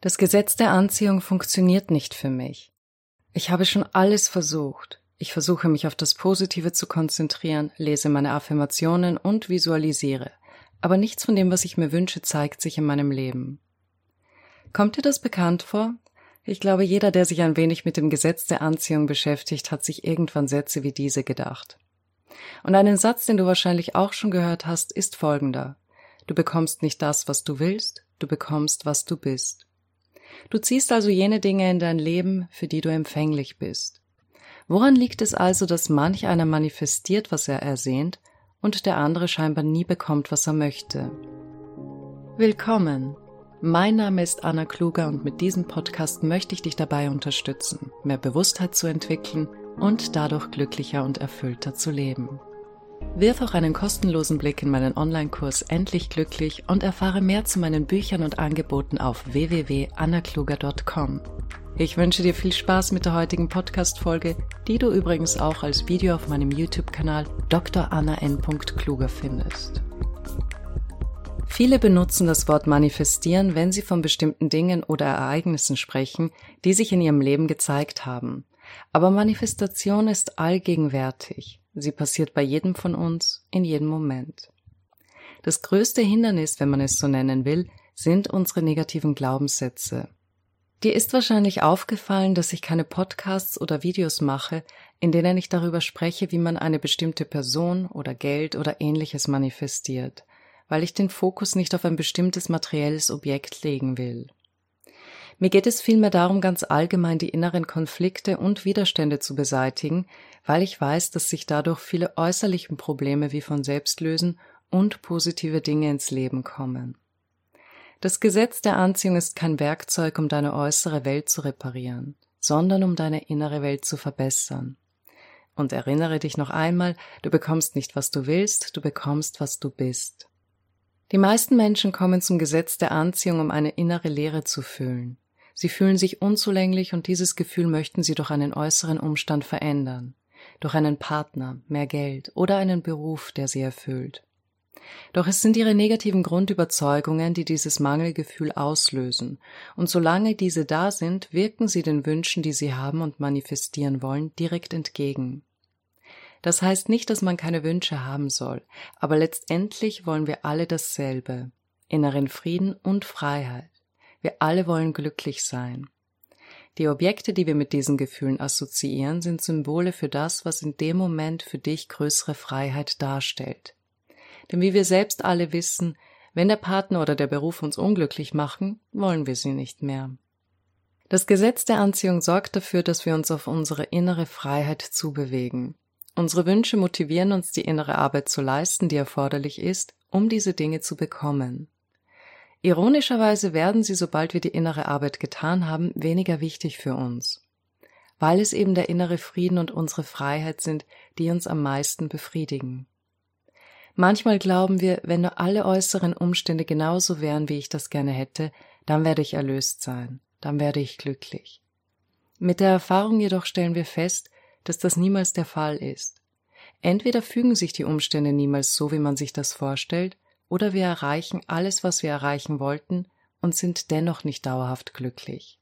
Das Gesetz der Anziehung funktioniert nicht für mich. Ich habe schon alles versucht. Ich versuche mich auf das Positive zu konzentrieren, lese meine Affirmationen und visualisiere. Aber nichts von dem, was ich mir wünsche, zeigt sich in meinem Leben. Kommt dir das bekannt vor? Ich glaube, jeder, der sich ein wenig mit dem Gesetz der Anziehung beschäftigt, hat sich irgendwann Sätze wie diese gedacht. Und einen Satz, den du wahrscheinlich auch schon gehört hast, ist folgender. Du bekommst nicht das, was du willst, du bekommst, was du bist. Du ziehst also jene Dinge in dein Leben, für die du empfänglich bist. Woran liegt es also, dass manch einer manifestiert, was er ersehnt, und der andere scheinbar nie bekommt, was er möchte? Willkommen! Mein Name ist Anna Kluger und mit diesem Podcast möchte ich dich dabei unterstützen, mehr Bewusstheit zu entwickeln und dadurch glücklicher und erfüllter zu leben. Wirf auch einen kostenlosen Blick in meinen Online-Kurs Endlich Glücklich und erfahre mehr zu meinen Büchern und Angeboten auf www.annakluger.com. Ich wünsche dir viel Spaß mit der heutigen Podcast-Folge, die du übrigens auch als Video auf meinem YouTube-Kanal Dr. Anna N. Kluger findest. Viele benutzen das Wort manifestieren, wenn sie von bestimmten Dingen oder Ereignissen sprechen, die sich in ihrem Leben gezeigt haben. Aber Manifestation ist allgegenwärtig. Sie passiert bei jedem von uns in jedem Moment. Das größte Hindernis, wenn man es so nennen will, sind unsere negativen Glaubenssätze. Dir ist wahrscheinlich aufgefallen, dass ich keine Podcasts oder Videos mache, in denen ich darüber spreche, wie man eine bestimmte Person oder Geld oder ähnliches manifestiert, weil ich den Fokus nicht auf ein bestimmtes materielles Objekt legen will. Mir geht es vielmehr darum, ganz allgemein die inneren Konflikte und Widerstände zu beseitigen, weil ich weiß, dass sich dadurch viele äußerliche Probleme wie von selbst lösen und positive Dinge ins Leben kommen. Das Gesetz der Anziehung ist kein Werkzeug, um deine äußere Welt zu reparieren, sondern um deine innere Welt zu verbessern. Und erinnere dich noch einmal, du bekommst nicht, was du willst, du bekommst, was du bist. Die meisten Menschen kommen zum Gesetz der Anziehung, um eine innere Leere zu füllen. Sie fühlen sich unzulänglich und dieses Gefühl möchten sie durch einen äußeren Umstand verändern, durch einen Partner, mehr Geld oder einen Beruf, der sie erfüllt. Doch es sind ihre negativen Grundüberzeugungen, die dieses Mangelgefühl auslösen, und solange diese da sind, wirken sie den Wünschen, die sie haben und manifestieren wollen, direkt entgegen. Das heißt nicht, dass man keine Wünsche haben soll, aber letztendlich wollen wir alle dasselbe inneren Frieden und Freiheit. Wir alle wollen glücklich sein. Die Objekte, die wir mit diesen Gefühlen assoziieren, sind Symbole für das, was in dem Moment für dich größere Freiheit darstellt. Denn wie wir selbst alle wissen, wenn der Partner oder der Beruf uns unglücklich machen, wollen wir sie nicht mehr. Das Gesetz der Anziehung sorgt dafür, dass wir uns auf unsere innere Freiheit zubewegen. Unsere Wünsche motivieren uns, die innere Arbeit zu leisten, die erforderlich ist, um diese Dinge zu bekommen. Ironischerweise werden sie, sobald wir die innere Arbeit getan haben, weniger wichtig für uns, weil es eben der innere Frieden und unsere Freiheit sind, die uns am meisten befriedigen. Manchmal glauben wir, wenn nur alle äußeren Umstände genauso wären, wie ich das gerne hätte, dann werde ich erlöst sein, dann werde ich glücklich. Mit der Erfahrung jedoch stellen wir fest, dass das niemals der Fall ist. Entweder fügen sich die Umstände niemals so, wie man sich das vorstellt, oder wir erreichen alles, was wir erreichen wollten und sind dennoch nicht dauerhaft glücklich.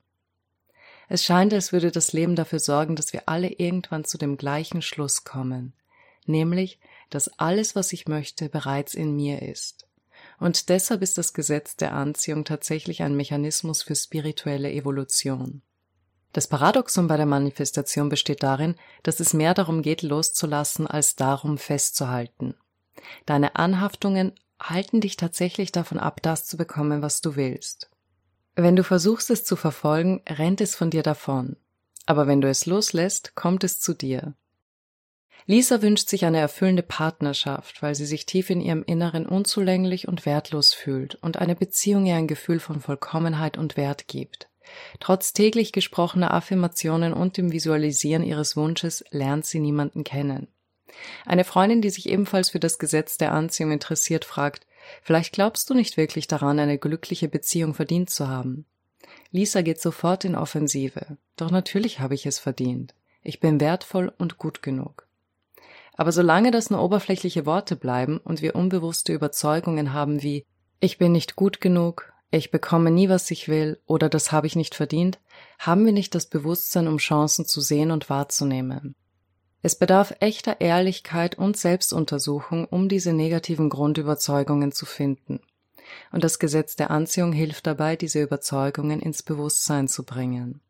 Es scheint, als würde das Leben dafür sorgen, dass wir alle irgendwann zu dem gleichen Schluss kommen, nämlich, dass alles, was ich möchte, bereits in mir ist. Und deshalb ist das Gesetz der Anziehung tatsächlich ein Mechanismus für spirituelle Evolution. Das Paradoxon bei der Manifestation besteht darin, dass es mehr darum geht, loszulassen, als darum festzuhalten. Deine Anhaftungen halten dich tatsächlich davon ab, das zu bekommen, was du willst. Wenn du versuchst es zu verfolgen, rennt es von dir davon. Aber wenn du es loslässt, kommt es zu dir. Lisa wünscht sich eine erfüllende Partnerschaft, weil sie sich tief in ihrem Inneren unzulänglich und wertlos fühlt und eine Beziehung ihr ein Gefühl von Vollkommenheit und Wert gibt. Trotz täglich gesprochener Affirmationen und dem Visualisieren ihres Wunsches lernt sie niemanden kennen. Eine Freundin, die sich ebenfalls für das Gesetz der Anziehung interessiert, fragt, vielleicht glaubst du nicht wirklich daran, eine glückliche Beziehung verdient zu haben. Lisa geht sofort in Offensive. Doch natürlich habe ich es verdient. Ich bin wertvoll und gut genug. Aber solange das nur oberflächliche Worte bleiben und wir unbewusste Überzeugungen haben wie ich bin nicht gut genug, ich bekomme nie, was ich will oder das habe ich nicht verdient, haben wir nicht das Bewusstsein, um Chancen zu sehen und wahrzunehmen. Es bedarf echter Ehrlichkeit und Selbstuntersuchung, um diese negativen Grundüberzeugungen zu finden. Und das Gesetz der Anziehung hilft dabei, diese Überzeugungen ins Bewusstsein zu bringen.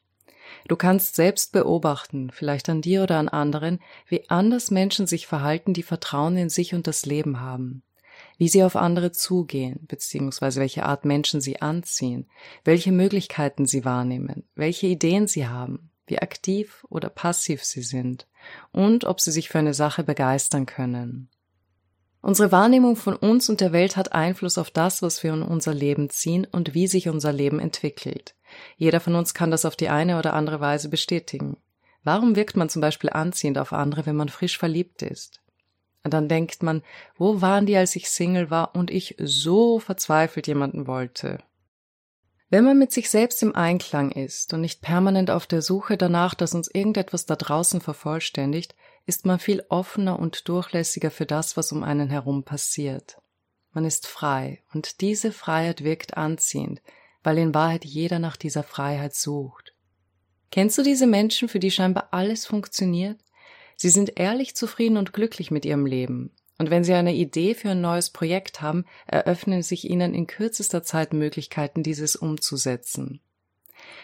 Du kannst selbst beobachten, vielleicht an dir oder an anderen, wie anders Menschen sich verhalten, die Vertrauen in sich und das Leben haben. Wie sie auf andere zugehen, beziehungsweise welche Art Menschen sie anziehen, welche Möglichkeiten sie wahrnehmen, welche Ideen sie haben, wie aktiv oder passiv sie sind und ob sie sich für eine Sache begeistern können. Unsere Wahrnehmung von uns und der Welt hat Einfluss auf das, was wir in unser Leben ziehen und wie sich unser Leben entwickelt. Jeder von uns kann das auf die eine oder andere Weise bestätigen. Warum wirkt man zum Beispiel anziehend auf andere, wenn man frisch verliebt ist? Und dann denkt man, wo waren die, als ich Single war und ich so verzweifelt jemanden wollte? Wenn man mit sich selbst im Einklang ist und nicht permanent auf der Suche danach, dass uns irgendetwas da draußen vervollständigt, ist man viel offener und durchlässiger für das, was um einen herum passiert. Man ist frei, und diese Freiheit wirkt anziehend, weil in Wahrheit jeder nach dieser Freiheit sucht. Kennst du diese Menschen, für die scheinbar alles funktioniert? Sie sind ehrlich zufrieden und glücklich mit ihrem Leben. Und wenn Sie eine Idee für ein neues Projekt haben, eröffnen sich Ihnen in kürzester Zeit Möglichkeiten, dieses umzusetzen.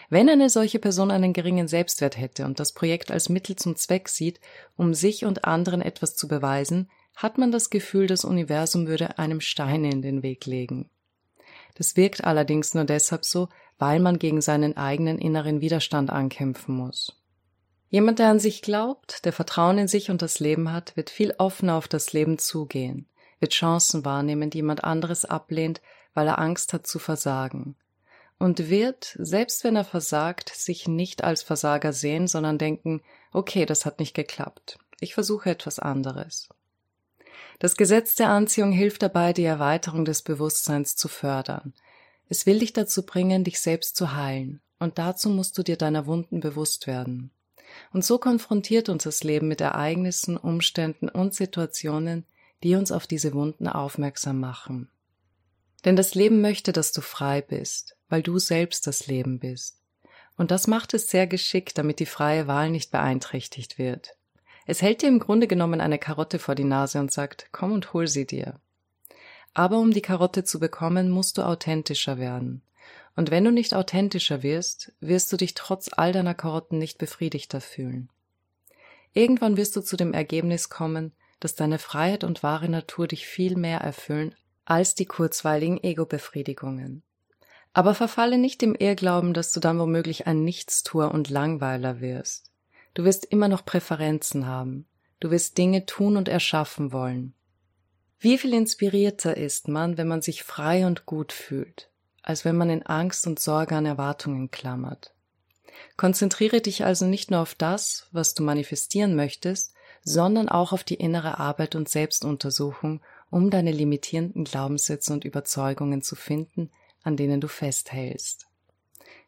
Wenn eine solche Person einen geringen Selbstwert hätte und das Projekt als Mittel zum Zweck sieht, um sich und anderen etwas zu beweisen, hat man das Gefühl, das Universum würde einem Steine in den Weg legen. Das wirkt allerdings nur deshalb so, weil man gegen seinen eigenen inneren Widerstand ankämpfen muss. Jemand, der an sich glaubt, der Vertrauen in sich und das Leben hat, wird viel offener auf das Leben zugehen, wird Chancen wahrnehmen, die jemand anderes ablehnt, weil er Angst hat zu versagen. Und wird, selbst wenn er versagt, sich nicht als Versager sehen, sondern denken, okay, das hat nicht geklappt. Ich versuche etwas anderes. Das Gesetz der Anziehung hilft dabei, die Erweiterung des Bewusstseins zu fördern. Es will dich dazu bringen, dich selbst zu heilen, und dazu musst du dir deiner Wunden bewusst werden. Und so konfrontiert uns das Leben mit Ereignissen, Umständen und Situationen, die uns auf diese Wunden aufmerksam machen. Denn das Leben möchte, dass du frei bist, weil du selbst das Leben bist. Und das macht es sehr geschickt, damit die freie Wahl nicht beeinträchtigt wird. Es hält dir im Grunde genommen eine Karotte vor die Nase und sagt, komm und hol sie dir. Aber um die Karotte zu bekommen, musst du authentischer werden. Und wenn du nicht authentischer wirst, wirst du dich trotz all deiner Karotten nicht befriedigter fühlen. Irgendwann wirst du zu dem Ergebnis kommen, dass deine Freiheit und wahre Natur dich viel mehr erfüllen als die kurzweiligen Ego-Befriedigungen. Aber verfalle nicht dem Irrglauben, dass du dann womöglich ein Nichtstuer und Langweiler wirst. Du wirst immer noch Präferenzen haben. Du wirst Dinge tun und erschaffen wollen. Wie viel inspirierter ist man, wenn man sich frei und gut fühlt, als wenn man in Angst und Sorge an Erwartungen klammert. Konzentriere dich also nicht nur auf das, was du manifestieren möchtest, sondern auch auf die innere Arbeit und Selbstuntersuchung, um deine limitierenden Glaubenssätze und Überzeugungen zu finden, an denen du festhältst.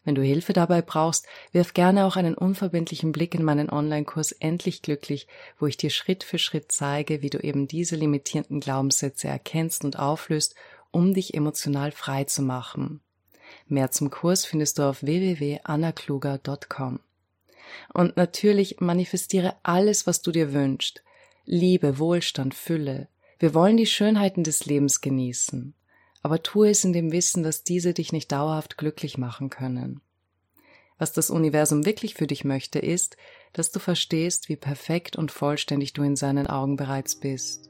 Wenn du Hilfe dabei brauchst, wirf gerne auch einen unverbindlichen Blick in meinen Online-Kurs Endlich Glücklich, wo ich dir Schritt für Schritt zeige, wie du eben diese limitierenden Glaubenssätze erkennst und auflöst, um dich emotional frei zu machen. Mehr zum Kurs findest du auf www.annakluger.com. Und natürlich manifestiere alles, was du dir wünschst. Liebe, Wohlstand, Fülle. Wir wollen die Schönheiten des Lebens genießen aber tue es in dem Wissen, dass diese dich nicht dauerhaft glücklich machen können. Was das Universum wirklich für dich möchte, ist, dass du verstehst, wie perfekt und vollständig du in seinen Augen bereits bist